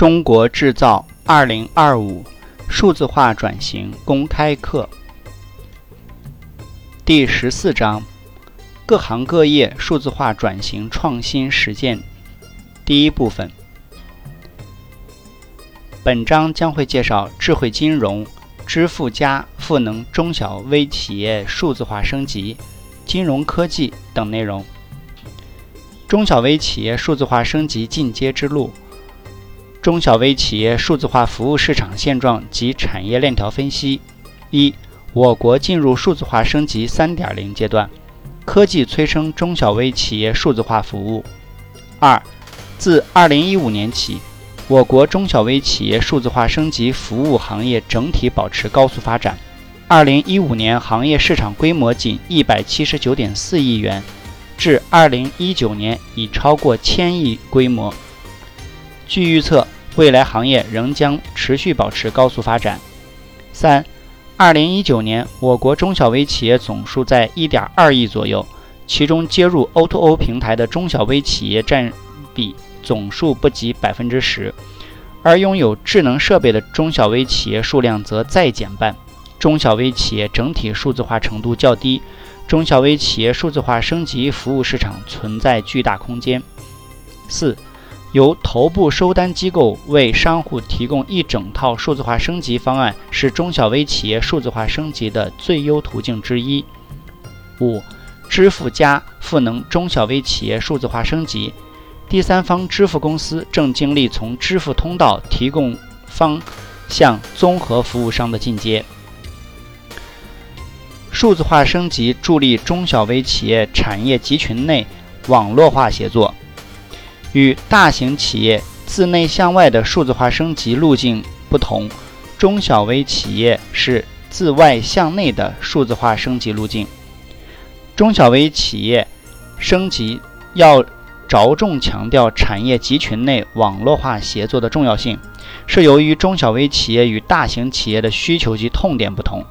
中国制造二零二五数字化转型公开课第十四章：各行各业数字化转型创新实践。第一部分，本章将会介绍智慧金融、支付加赋能中小微企业数字化升级、金融科技等内容。中小微企业数字化升级进阶之路。中小微企业数字化服务市场现状及产业链条分析：一、我国进入数字化升级3.0阶段，科技催生中小微企业数字化服务。二、自2015年起，我国中小微企业数字化升级服务行业整体保持高速发展。2015年行业市场规模仅179.4亿元，至2019年已超过千亿规模。据预测，未来行业仍将持续保持高速发展。三，二零一九年我国中小微企业总数在一点二亿左右，其中接入 O2O 平台的中小微企业占比总数不及百分之十，而拥有智能设备的中小微企业数量则再减半。中小微企业整体数字化程度较低，中小微企业数字化升级服务市场存在巨大空间。四。由头部收单机构为商户提供一整套数字化升级方案，是中小微企业数字化升级的最优途径之一。五、支付加赋能中小微企业数字化升级，第三方支付公司正经历从支付通道提供方向综合服务商的进阶。数字化升级助力中小微企业产业集群内网络化协作。与大型企业自内向外的数字化升级路径不同，中小微企业是自外向内的数字化升级路径。中小微企业升级要着重强调产业集群内网络化协作的重要性，是由于中小微企业与大型企业的需求及痛点不同，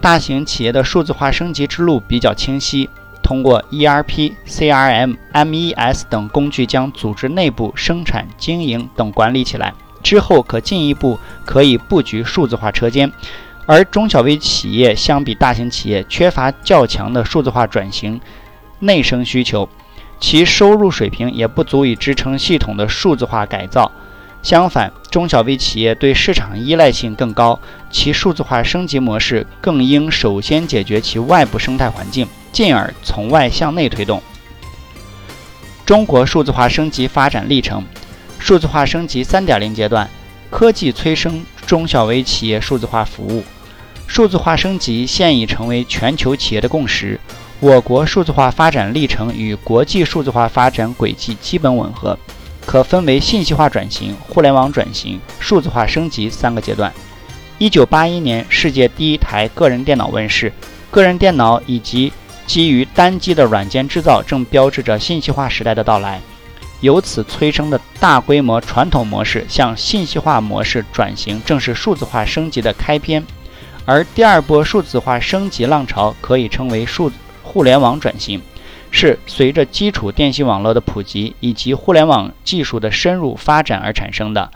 大型企业的数字化升级之路比较清晰。通过 ERP、CRM、MES 等工具将组织内部生产经营等管理起来，之后可进一步可以布局数字化车间。而中小微企业相比大型企业缺乏较强的数字化转型内生需求，其收入水平也不足以支撑系统的数字化改造。相反，中小微企业对市场依赖性更高，其数字化升级模式更应首先解决其外部生态环境。进而从外向内推动中国数字化升级发展历程。数字化升级3.0阶段，科技催生中小微企业数字化服务。数字化升级现已成为全球企业的共识。我国数字化发展历程与国际数字化发展轨迹基本吻合，可分为信息化转型、互联网转型、数字化升级三个阶段。1981年，世界第一台个人电脑问世，个人电脑以及基于单机的软件制造正标志着信息化时代的到来，由此催生的大规模传统模式向信息化模式转型，正是数字化升级的开篇。而第二波数字化升级浪潮可以称为数互联网转型，是随着基础电信网络的普及以及互联网技术的深入发展而产生的。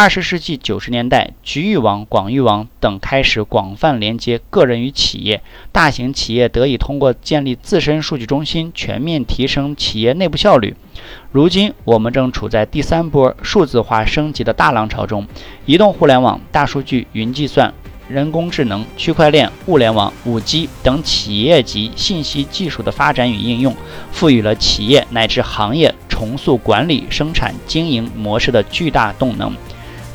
二十世纪九十年代，局域网、广域网等开始广泛连接个人与企业，大型企业得以通过建立自身数据中心，全面提升企业内部效率。如今，我们正处在第三波数字化升级的大浪潮中，移动互联网、大数据、云计算、人工智能、区块链、物联网、五 G 等企业级信息技术的发展与应用，赋予了企业乃至行业重塑管理、生产经营模式的巨大动能。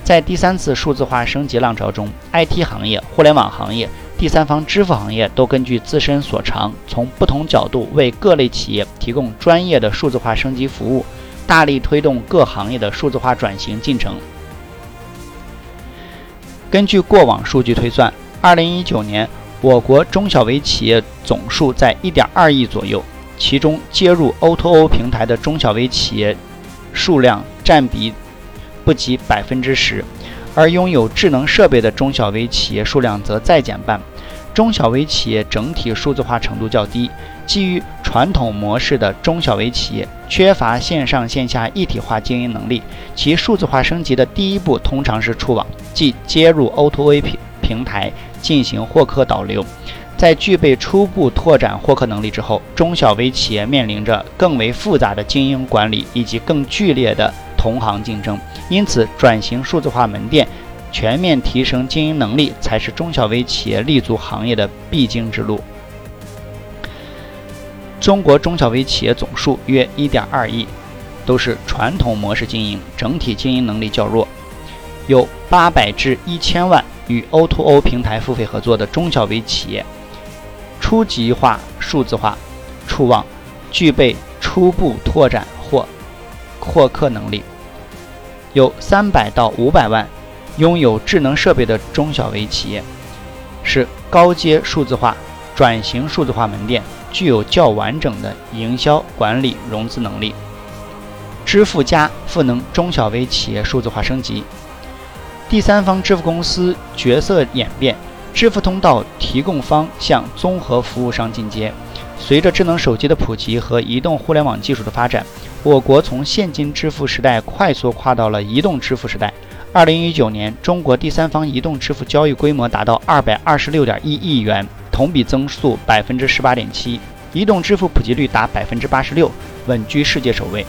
在第三次数字化升级浪潮中，IT 行业、互联网行业、第三方支付行业都根据自身所长，从不同角度为各类企业提供专业的数字化升级服务，大力推动各行业的数字化转型进程。根据过往数据推算，2019年我国中小微企业总数在1.2亿左右，其中接入 O2O 平台的中小微企业数量占比。不及百分之十，而拥有智能设备的中小微企业数量则再减半。中小微企业整体数字化程度较低，基于传统模式的中小微企业缺乏线上线下一体化经营能力，其数字化升级的第一步通常是触网，即接入 O2O 平平台进行获客导流。在具备初步拓展获客能力之后，中小微企业面临着更为复杂的经营管理以及更剧烈的同行竞争，因此转型数字化门店。全面提升经营能力，才是中小微企业立足行业的必经之路。中国中小微企业总数约1.2亿，都是传统模式经营，整体经营能力较弱。有800至1000万与 O2O 平台付费合作的中小微企业，初级化数字化触望，具备初步拓展或获客能力。有300到500万。拥有智能设备的中小微企业，是高阶数字化转型数字化门店，具有较完整的营销管理融资能力。支付加赋能中小微企业数字化升级。第三方支付公司角色演变，支付通道提供方向综合服务商进阶。随着智能手机的普及和移动互联网技术的发展，我国从现金支付时代快速跨到了移动支付时代。二零一九年，中国第三方移动支付交易规模达到二百二十六点一亿元，同比增速百分之十八点七，移动支付普及率达百分之八十六，稳居世界首位。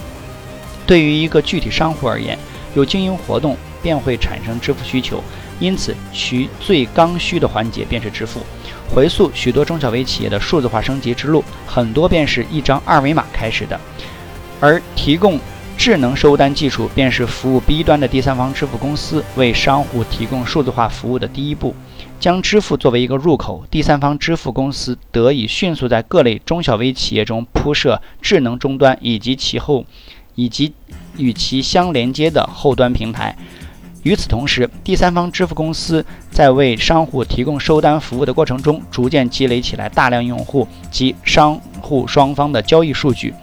对于一个具体商户而言，有经营活动便会产生支付需求，因此其最刚需的环节便是支付。回溯许多中小微企业的数字化升级之路，很多便是一张二维码开始的，而提供。智能收单技术便是服务 B 端的第三方支付公司为商户提供数字化服务的第一步。将支付作为一个入口，第三方支付公司得以迅速在各类中小微企业中铺设智能终端以及其后以及与其相连接的后端平台。与此同时，第三方支付公司在为商户提供收单服务的过程中，逐渐积累起来大量用户及商户双方的交易数据。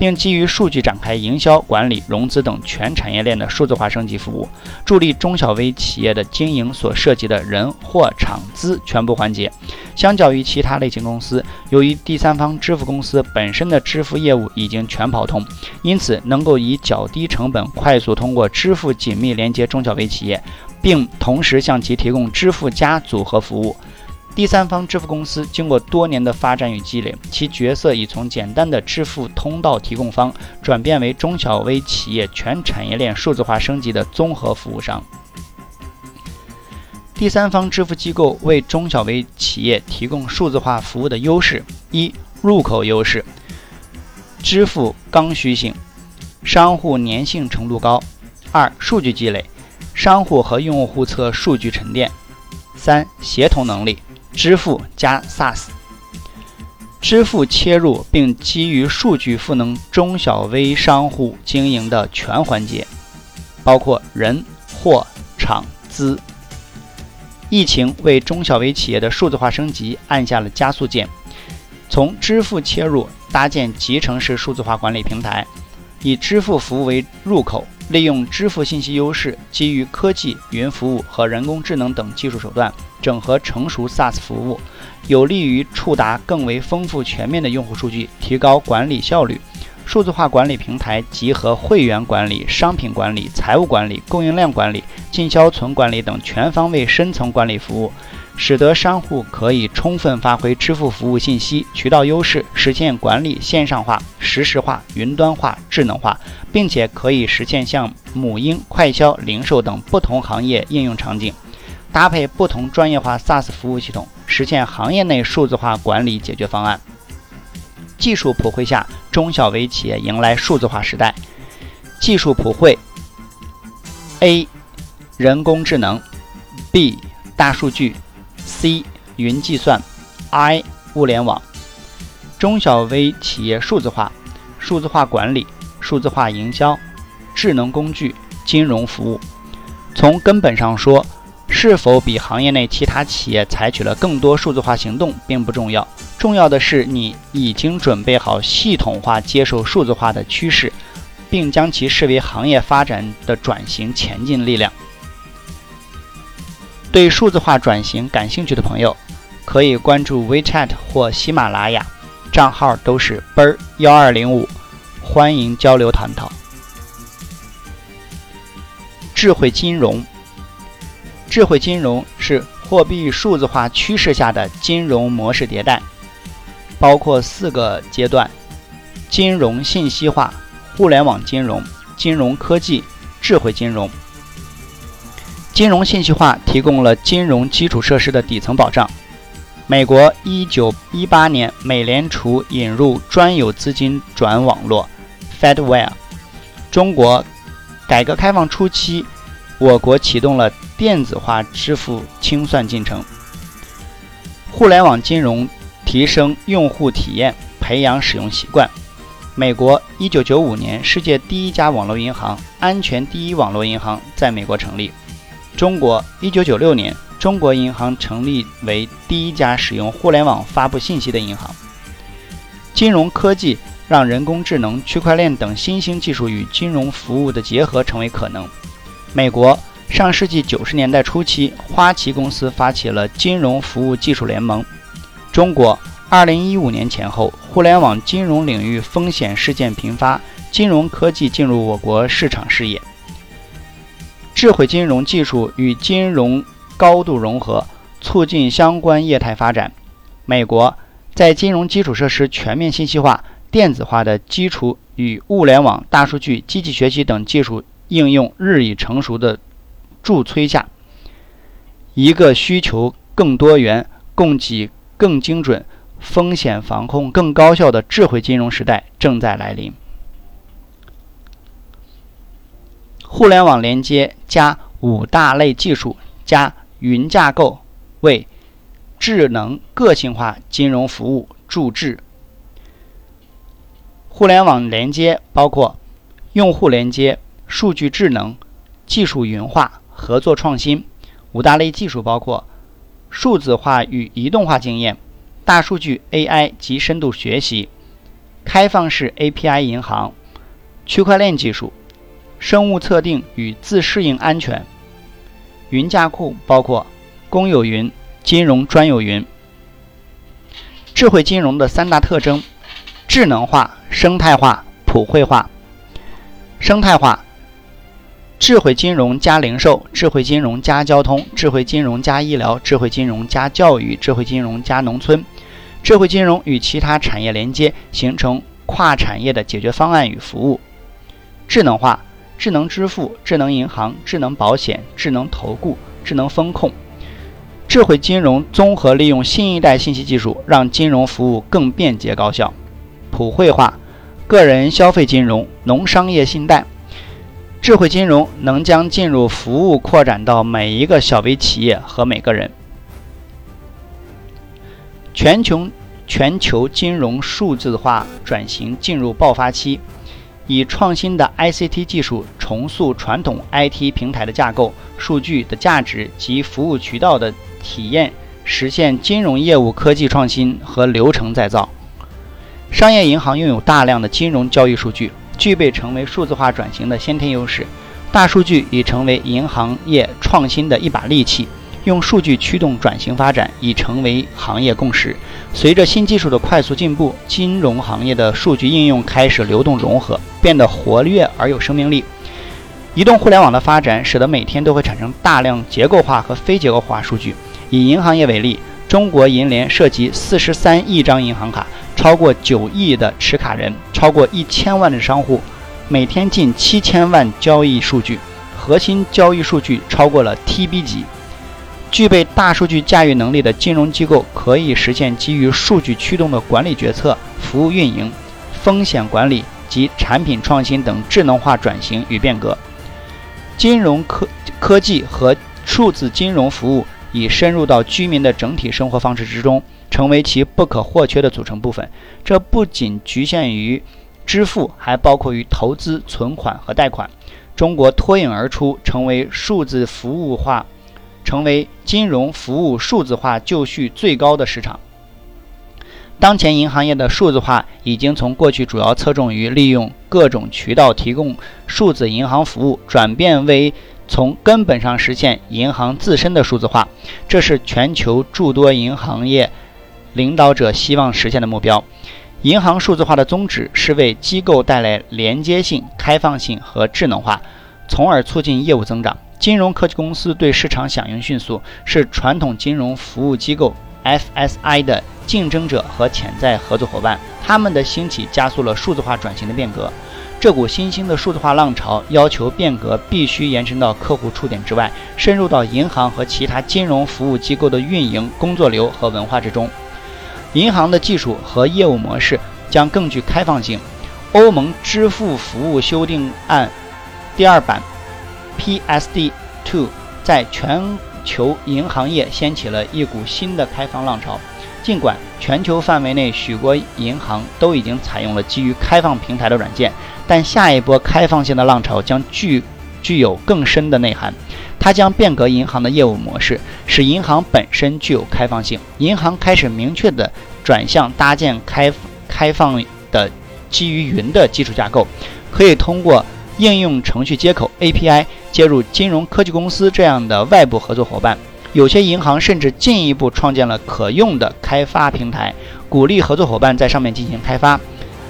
并基于数据展开营销、管理、融资等全产业链的数字化升级服务，助力中小微企业的经营所涉及的人、货、场、资全部环节。相较于其他类型公司，由于第三方支付公司本身的支付业务已经全跑通，因此能够以较低成本快速通过支付紧密连接中小微企业，并同时向其提供支付加组合服务。第三方支付公司经过多年的发展与积累，其角色已从简单的支付通道提供方转变为中小微企业全产业链数字化升级的综合服务商。第三方支付机构为中小微企业提供数字化服务的优势：一、入口优势，支付刚需性，商户粘性程度高；二、数据积累，商户和用户侧数据沉淀；三、协同能力。支付加 SaaS，支付切入并基于数据赋能中小微商户经营的全环节，包括人、货、场、资。疫情为中小微企业的数字化升级按下了加速键，从支付切入，搭建集成式数字化管理平台，以支付服务为入口。利用支付信息优势，基于科技、云服务和人工智能等技术手段，整合成熟 SaaS 服务，有利于触达更为丰富全面的用户数据，提高管理效率。数字化管理平台集合会员管理、商品管理、财务管理、供应链管理、进销存管理等全方位深层管理服务。使得商户可以充分发挥支付服务信息渠道优势，实现管理线上化、实时化、云端化、智能化，并且可以实现像母婴、快销、零售等不同行业应用场景，搭配不同专业化 SaaS 服务系统，实现行业内数字化管理解决方案。技术普惠下，中小微企业迎来数字化时代。技术普惠：A. 人工智能；B. 大数据。C 云计算，I 物联网，中小微企业数字化、数字化管理、数字化营销、智能工具、金融服务。从根本上说，是否比行业内其他企业采取了更多数字化行动并不重要，重要的是你已经准备好系统化接受数字化的趋势，并将其视为行业发展的转型前进力量。对数字化转型感兴趣的朋友，可以关注 WeChat 或喜马拉雅，账号都是奔儿幺二零五，欢迎交流探讨。智慧金融，智慧金融是货币数字化趋势下的金融模式迭代，包括四个阶段：金融信息化、互联网金融、金融科技、智慧金融。金融信息化提供了金融基础设施的底层保障。美国一九一八年，美联储引入专有资金转网络 （Fedwire）。中国改革开放初期，我国启动了电子化支付清算进程。互联网金融提升用户体验，培养使用习惯。美国一九九五年，世界第一家网络银行——安全第一网络银行在美国成立。中国一九九六年。中国银行成立为第一家使用互联网发布信息的银行。金融科技让人工智能、区块链等新兴技术与金融服务的结合成为可能。美国上世纪九十年代初期，花旗公司发起了金融服务技术联盟。中国二零一五年前后，互联网金融领域风险事件频发，金融科技进入我国市场视野。智慧金融技术与金融。高度融合，促进相关业态发展。美国在金融基础设施全面信息化、电子化的基础与物联网、大数据、机器学习等技术应用日益成熟的助催下，一个需求更多元、供给更精准、风险防控更高效的智慧金融时代正在来临。互联网连接加五大类技术加。云架构为智能个性化金融服务注智。互联网连接包括用户连接、数据智能、技术云化、合作创新。五大类技术包括数字化与移动化经验、大数据 AI 及深度学习、开放式 API 银行、区块链技术、生物测定与自适应安全。云架构包括公有云、金融专有云。智慧金融的三大特征：智能化、生态化、普惠化。生态化，智慧金融加零售，智慧金融加交通，智慧金融加医疗，智慧金融加教育，智慧金融加农村。智慧金融与其他产业连接，形成跨产业的解决方案与服务。智能化。智能支付、智能银行、智能保险、智能投顾、智能风控，智慧金融综合利用新一代信息技术，让金融服务更便捷高效。普惠化，个人消费金融、农商业信贷，智慧金融能将进入服务扩展到每一个小微企业和每个人。全球全球金融数字化转型进入爆发期。以创新的 ICT 技术重塑传统 IT 平台的架构、数据的价值及服务渠道的体验，实现金融业务科技创新和流程再造。商业银行拥有大量的金融交易数据，具备成为数字化转型的先天优势。大数据已成为银行业创新的一把利器。用数据驱动转型发展已成为行业共识。随着新技术的快速进步，金融行业的数据应用开始流动融合，变得活跃而有生命力。移动互联网的发展使得每天都会产生大量结构化和非结构化数据。以银行业为例，中国银联涉及四十三亿张银行卡，超过九亿的持卡人，超过一千万的商户，每天近七千万交易数据，核心交易数据超过了 TB 级。具备大数据驾驭能力的金融机构可以实现基于数据驱动的管理决策、服务运营、风险管理及产品创新等智能化转型与变革。金融科科技和数字金融服务已深入到居民的整体生活方式之中，成为其不可或缺的组成部分。这不仅局限于支付，还包括于投资、存款和贷款。中国脱颖而出，成为数字服务化。成为金融服务数字化就绪最高的市场。当前银行业的数字化已经从过去主要侧重于利用各种渠道提供数字银行服务，转变为从根本上实现银行自身的数字化，这是全球诸多银行业领导者希望实现的目标。银行数字化的宗旨是为机构带来连接性、开放性和智能化，从而促进业务增长。金融科技公司对市场响应迅速，是传统金融服务机构 FSI 的竞争者和潜在合作伙伴。他们的兴起加速了数字化转型的变革。这股新兴的数字化浪潮要求变革必须延伸到客户触点之外，深入到银行和其他金融服务机构的运营工作流和文化之中。银行的技术和业务模式将更具开放性。欧盟支付服务修订案第二版 PSD2 在全球银行业掀起了一股新的开放浪潮。尽管全球范围内许多银行都已经采用了基于开放平台的软件，但下一波开放性的浪潮将具具有更深的内涵。它将变革银行的业务模式，使银行本身具有开放性。银行开始明确地转向搭建开开放的基于云的基础架构，可以通过应用程序接口 API 接入金融科技公司这样的外部合作伙伴。有些银行甚至进一步创建了可用的开发平台，鼓励合作伙伴在上面进行开发。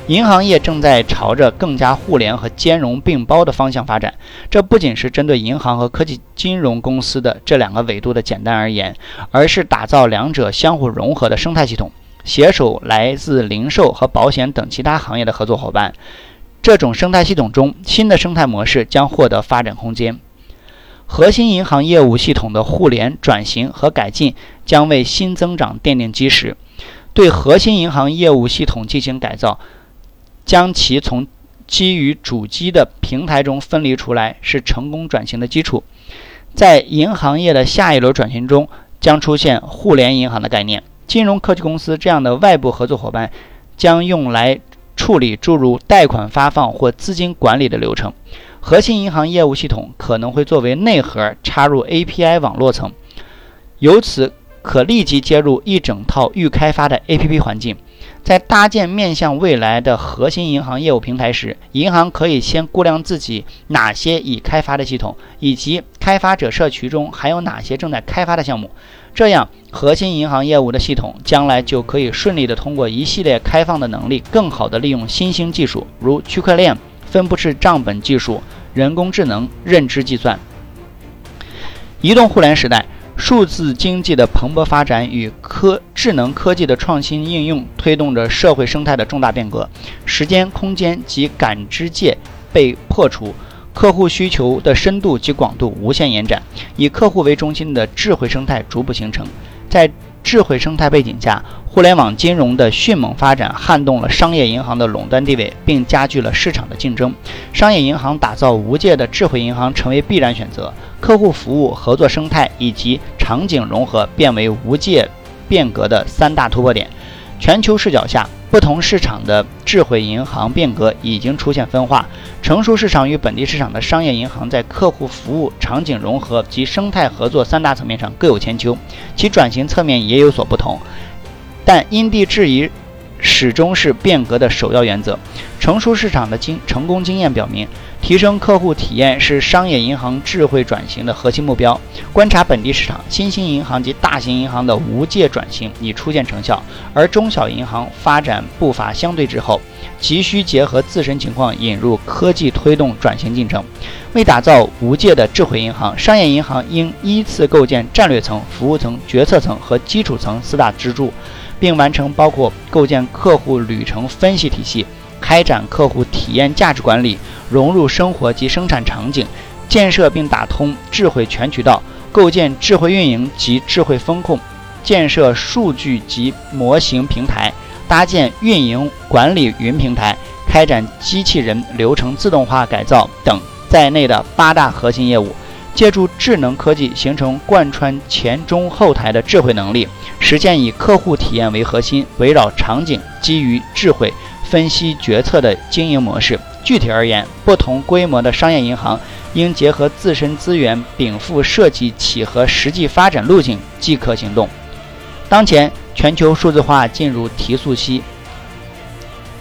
银行业正在朝着更加互联和兼容并包的方向发展。这不仅是针对银行和科技金融公司的这两个维度的简单而言，而是打造两者相互融合的生态系统，携手来自零售和保险等其他行业的合作伙伴。这种生态系统中，新的生态模式将获得发展空间。核心银行业务系统的互联转型和改进将为新增长奠定基石。对核心银行业务系统进行改造，将其从基于主机的平台中分离出来，是成功转型的基础。在银行业的下一轮转型中，将出现互联银行的概念。金融科技公司这样的外部合作伙伴将用来处理诸如贷款发放或资金管理的流程。核心银行业务系统可能会作为内核插入 API 网络层，由此可立即接入一整套预开发的 APP 环境。在搭建面向未来的核心银行业务平台时，银行可以先估量自己哪些已开发的系统，以及开发者社区中还有哪些正在开发的项目。这样，核心银行业务的系统将来就可以顺利地通过一系列开放的能力，更好地利用新兴技术，如区块链。分布式账本技术、人工智能、认知计算。移动互联时代，数字经济的蓬勃发展与科智能科技的创新应用，推动着社会生态的重大变革。时间、空间及感知界被破除，客户需求的深度及广度无限延展，以客户为中心的智慧生态逐步形成。在智慧生态背景下，互联网金融的迅猛发展撼动了商业银行的垄断地位，并加剧了市场的竞争。商业银行打造无界的智慧银行成为必然选择，客户服务、合作生态以及场景融合变为无界变革的三大突破点。全球视角下。不同市场的智慧银行变革已经出现分化，成熟市场与本地市场的商业银行在客户服务、场景融合及生态合作三大层面上各有千秋，其转型侧面也有所不同。但因地制宜始终是变革的首要原则。成熟市场的经成功经验表明。提升客户体验是商业银行智慧转型的核心目标。观察本地市场，新兴银行及大型银行的无界转型已初见成效，而中小银行发展步伐相对滞后，急需结合自身情况引入科技推动转型进程。为打造无界的智慧银行，商业银行应依次构建战略层、服务层、决策层和基础层四大支柱，并完成包括构建客户旅程分析体系。开展客户体验价值管理，融入生活及生产场景，建设并打通智慧全渠道，构建智慧运营及智慧风控，建设数据及模型平台，搭建运营管理云平台，开展机器人流程自动化改造等在内的八大核心业务，借助智能科技形成贯穿前中后台的智慧能力，实现以客户体验为核心，围绕场景基于智慧。分析决策的经营模式。具体而言，不同规模的商业银行应结合自身资源，禀赋设计企和实际发展路径，即可行动。当前全球数字化进入提速期，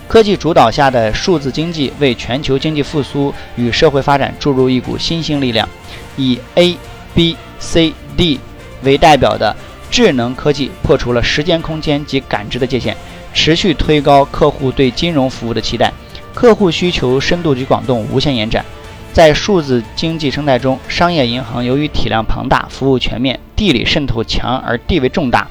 科技主导下的数字经济为全球经济复苏与社会发展注入一股新兴力量。以 A、B、C、D 为代表的智能科技破除了时间、空间及感知的界限，持续推高客户对金融服务的期待。客户需求深度及广度无限延展。在数字经济生态中，商业银行由于体量庞大、服务全面、地理渗透强而地位重大。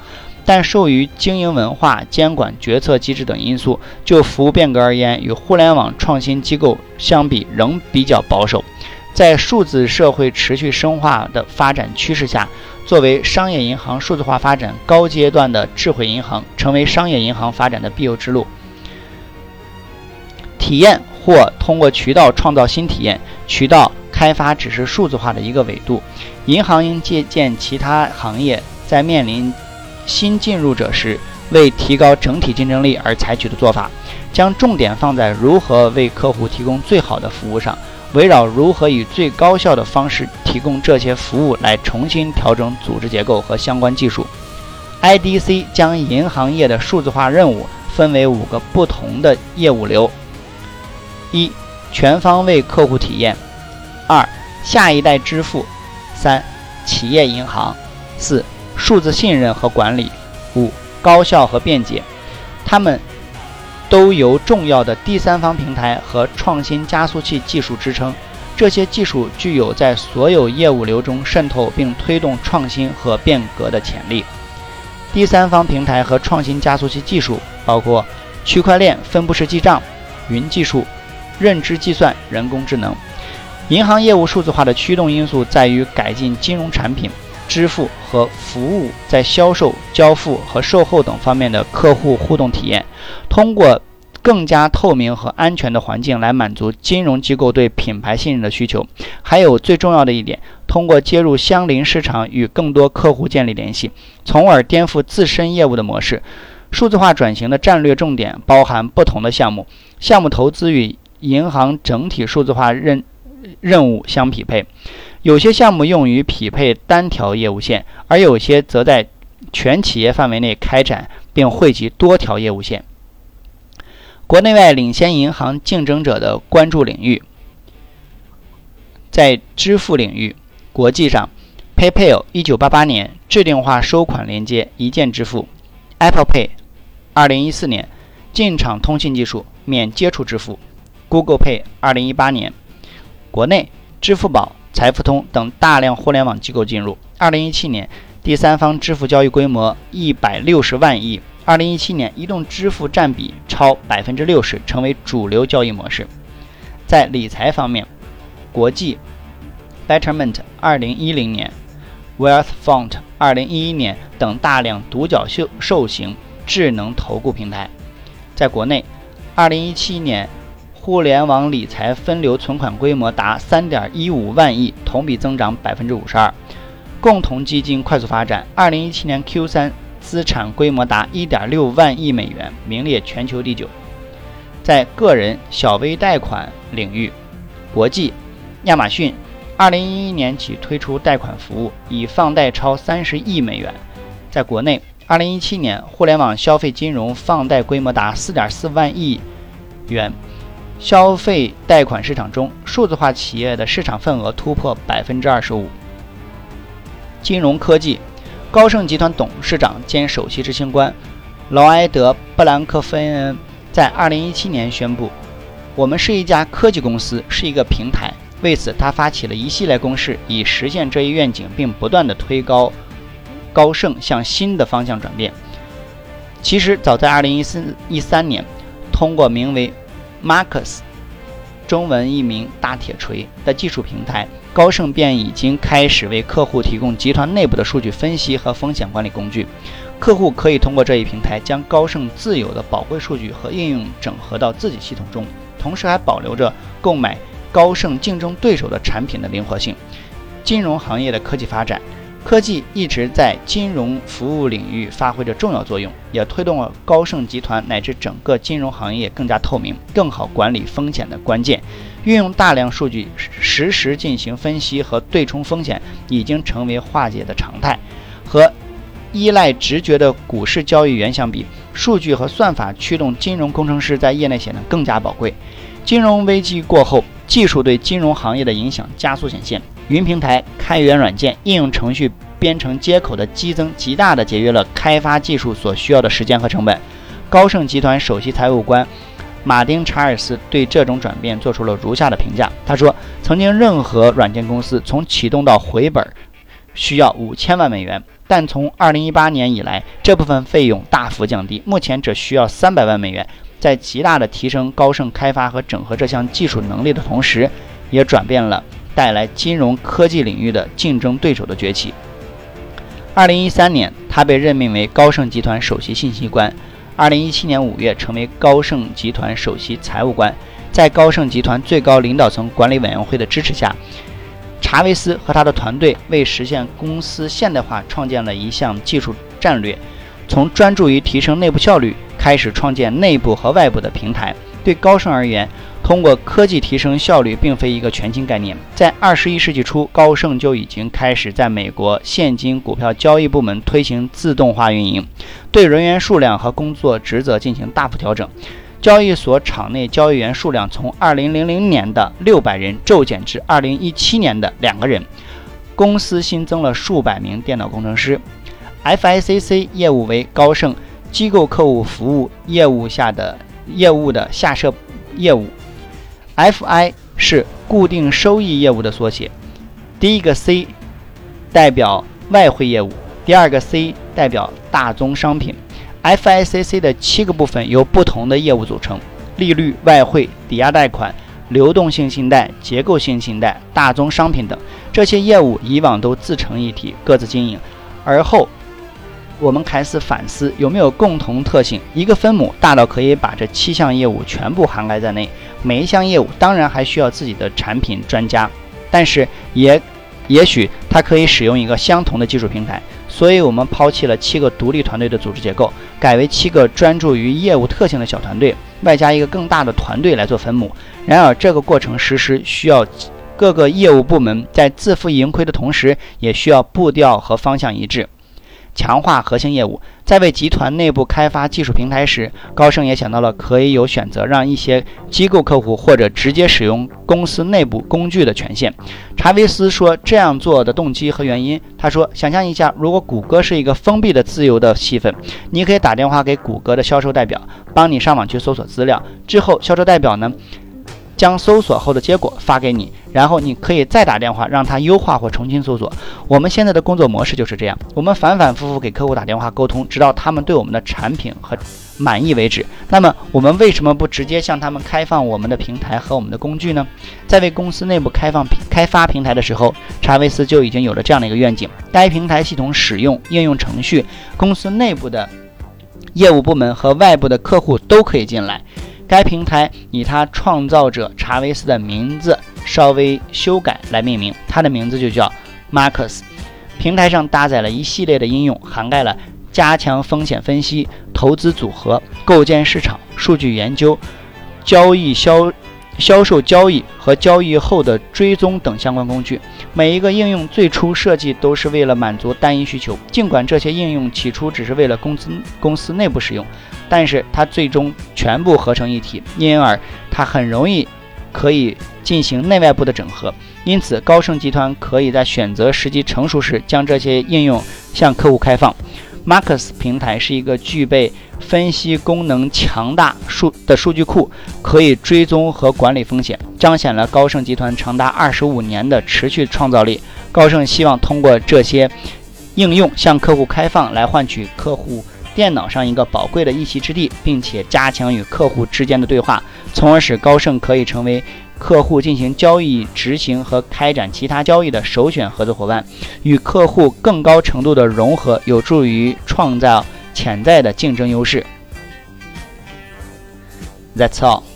但受于经营文化、监管、决策机制等因素，就服务变革而言，与互联网创新机构相比仍比较保守。在数字社会持续深化的发展趋势下，作为商业银行数字化发展高阶段的智慧银行，成为商业银行发展的必由之路。体验或通过渠道创造新体验，渠道开发只是数字化的一个维度。银行应借鉴其他行业，在面临新进入者时，为提高整体竞争力而采取的做法，将重点放在如何为客户提供最好的服务上，围绕如何以最高效的方式提供这些服务来重新调整组织结构和相关技术。IDC 将银行业的数字化任务分为五个不同的业务流：一、全方位客户体验；二、下一代支付；三、企业银行；四。数字信任和管理，五高效和便捷，它们都由重要的第三方平台和创新加速器技术支撑。这些技术具有在所有业务流中渗透并推动创新和变革的潜力。第三方平台和创新加速器技术包括区块链、分布式记账、云技术、认知计算、人工智能。银行业务数字化的驱动因素在于改进金融产品。支付和服务在销售、交付和售后等方面的客户互动体验，通过更加透明和安全的环境来满足金融机构对品牌信任的需求。还有最重要的一点，通过接入相邻市场与更多客户建立联系，从而颠覆自身业务的模式。数字化转型的战略重点包含不同的项目，项目投资与银行整体数字化任任务相匹配。有些项目用于匹配单条业务线，而有些则在全企业范围内开展并汇集多条业务线。国内外领先银行竞争者的关注领域，在支付领域，国际上，PayPal 一九八八年制定化收款连接一键支付，Apple Pay 二零一四年进场通信技术免接触支付，Google Pay 二零一八年国内支付宝。财付通等大量互联网机构进入。二零一七年，第三方支付交易规模一百六十万亿。二零一七年，移动支付占比超百分之六十，成为主流交易模式。在理财方面，国际 Betterment 二零一零年 Wealth Font 二零一一年等大量独角兽兽型智能投顾平台。在国内，二零一七年。互联网理财分流存款规模达三点一五万亿，同比增长百分之五十二。共同基金快速发展，二零一七年 Q 三资产规模达一点六万亿美元，名列全球第九。在个人小微贷款领域，国际亚马逊二零一一年起推出贷款服务，已放贷超三十亿美元。在国内，二零一七年互联网消费金融放贷规模达四点四万亿元。消费贷款市场中，数字化企业的市场份额突破百分之二十五。金融科技，高盛集团董事长兼首席执行官劳埃德·布兰克菲恩在二零一七年宣布：“我们是一家科技公司，是一个平台。”为此，他发起了一系列攻势，以实现这一愿景，并不断地推高高盛向新的方向转变。其实，早在二零一四一三年，通过名为 Marcus，中文译名“大铁锤”的技术平台，高盛便已经开始为客户提供集团内部的数据分析和风险管理工具。客户可以通过这一平台将高盛自有的宝贵数据和应用整合到自己系统中，同时还保留着购买高盛竞争对手的产品的灵活性。金融行业的科技发展。科技一直在金融服务领域发挥着重要作用，也推动了高盛集团乃至整个金融行业更加透明、更好管理风险的关键。运用大量数据实时进行分析和对冲风险，已经成为化解的常态。和依赖直觉的股市交易员相比，数据和算法驱动金融工程师在业内显得更加宝贵。金融危机过后，技术对金融行业的影响加速显现。云平台、开源软件、应用程序编程接口的激增，极大地节约了开发技术所需要的时间和成本。高盛集团首席财务官马丁·查尔斯对这种转变做出了如下的评价：他说，曾经任何软件公司从启动到回本需要五千万美元，但从二零一八年以来，这部分费用大幅降低，目前只需要三百万美元。在极大的提升高盛开发和整合这项技术能力的同时，也转变了带来金融科技领域的竞争对手的崛起。二零一三年，他被任命为高盛集团首席信息官；二零一七年五月，成为高盛集团首席财务官。在高盛集团最高领导层管理委员会的支持下，查韦斯和他的团队为实现公司现代化创建了一项技术战略，从专注于提升内部效率。开始创建内部和外部的平台。对高盛而言，通过科技提升效率并非一个全新概念。在二十一世纪初，高盛就已经开始在美国现金股票交易部门推行自动化运营，对人员数量和工作职责进行大幅调整。交易所场内交易员数量从二零零零年的六百人骤减至二零一七年的两个人。公司新增了数百名电脑工程师。FICC 业务为高盛。机构客户服务业务下的业务的下设业务，FI 是固定收益业务的缩写。第一个 C 代表外汇业务，第二个 C 代表大宗商品。FICC 的七个部分由不同的业务组成：利率、外汇、抵押贷款、流动性信贷、结构性信贷、大宗商品等。这些业务以往都自成一体，各自经营，而后。我们开始反思有没有共同特性。一个分母大到可以把这七项业务全部涵盖在内。每一项业务当然还需要自己的产品专家，但是也也许它可以使用一个相同的技术平台。所以我们抛弃了七个独立团队的组织结构，改为七个专注于业务特性的小团队，外加一个更大的团队来做分母。然而这个过程实施需要各个业务部门在自负盈亏的同时，也需要步调和方向一致。强化核心业务，在为集团内部开发技术平台时，高盛也想到了可以有选择让一些机构客户或者直接使用公司内部工具的权限。查韦斯说这样做的动机和原因。他说：“想象一下，如果谷歌是一个封闭的自由的细分，你可以打电话给谷歌的销售代表，帮你上网去搜索资料，之后销售代表呢？”将搜索后的结果发给你，然后你可以再打电话让他优化或重新搜索。我们现在的工作模式就是这样，我们反反复复给客户打电话沟通，直到他们对我们的产品和满意为止。那么我们为什么不直接向他们开放我们的平台和我们的工具呢？在为公司内部开放开发平台的时候，查韦斯就已经有了这样的一个愿景：该平台系统使用应用程序，公司内部的业务部门和外部的客户都可以进来。该平台以他创造者查韦斯的名字稍微修改来命名，他的名字就叫 Marcus。平台上搭载了一系列的应用，涵盖了加强风险分析、投资组合、构建市场、数据研究、交易销。销售交易和交易后的追踪等相关工具，每一个应用最初设计都是为了满足单一需求。尽管这些应用起初只是为了公司公司内部使用，但是它最终全部合成一体，因而它很容易可以进行内外部的整合。因此，高盛集团可以在选择时机成熟时将这些应用向客户开放。Marcus 平台是一个具备分析功能强大数的数据库，可以追踪和管理风险，彰显了高盛集团长达二十五年的持续创造力。高盛希望通过这些应用向客户开放，来换取客户电脑上一个宝贵的一席之地，并且加强与客户之间的对话，从而使高盛可以成为。客户进行交易执行和开展其他交易的首选合作伙伴，与客户更高程度的融合，有助于创造潜在的竞争优势。That's all.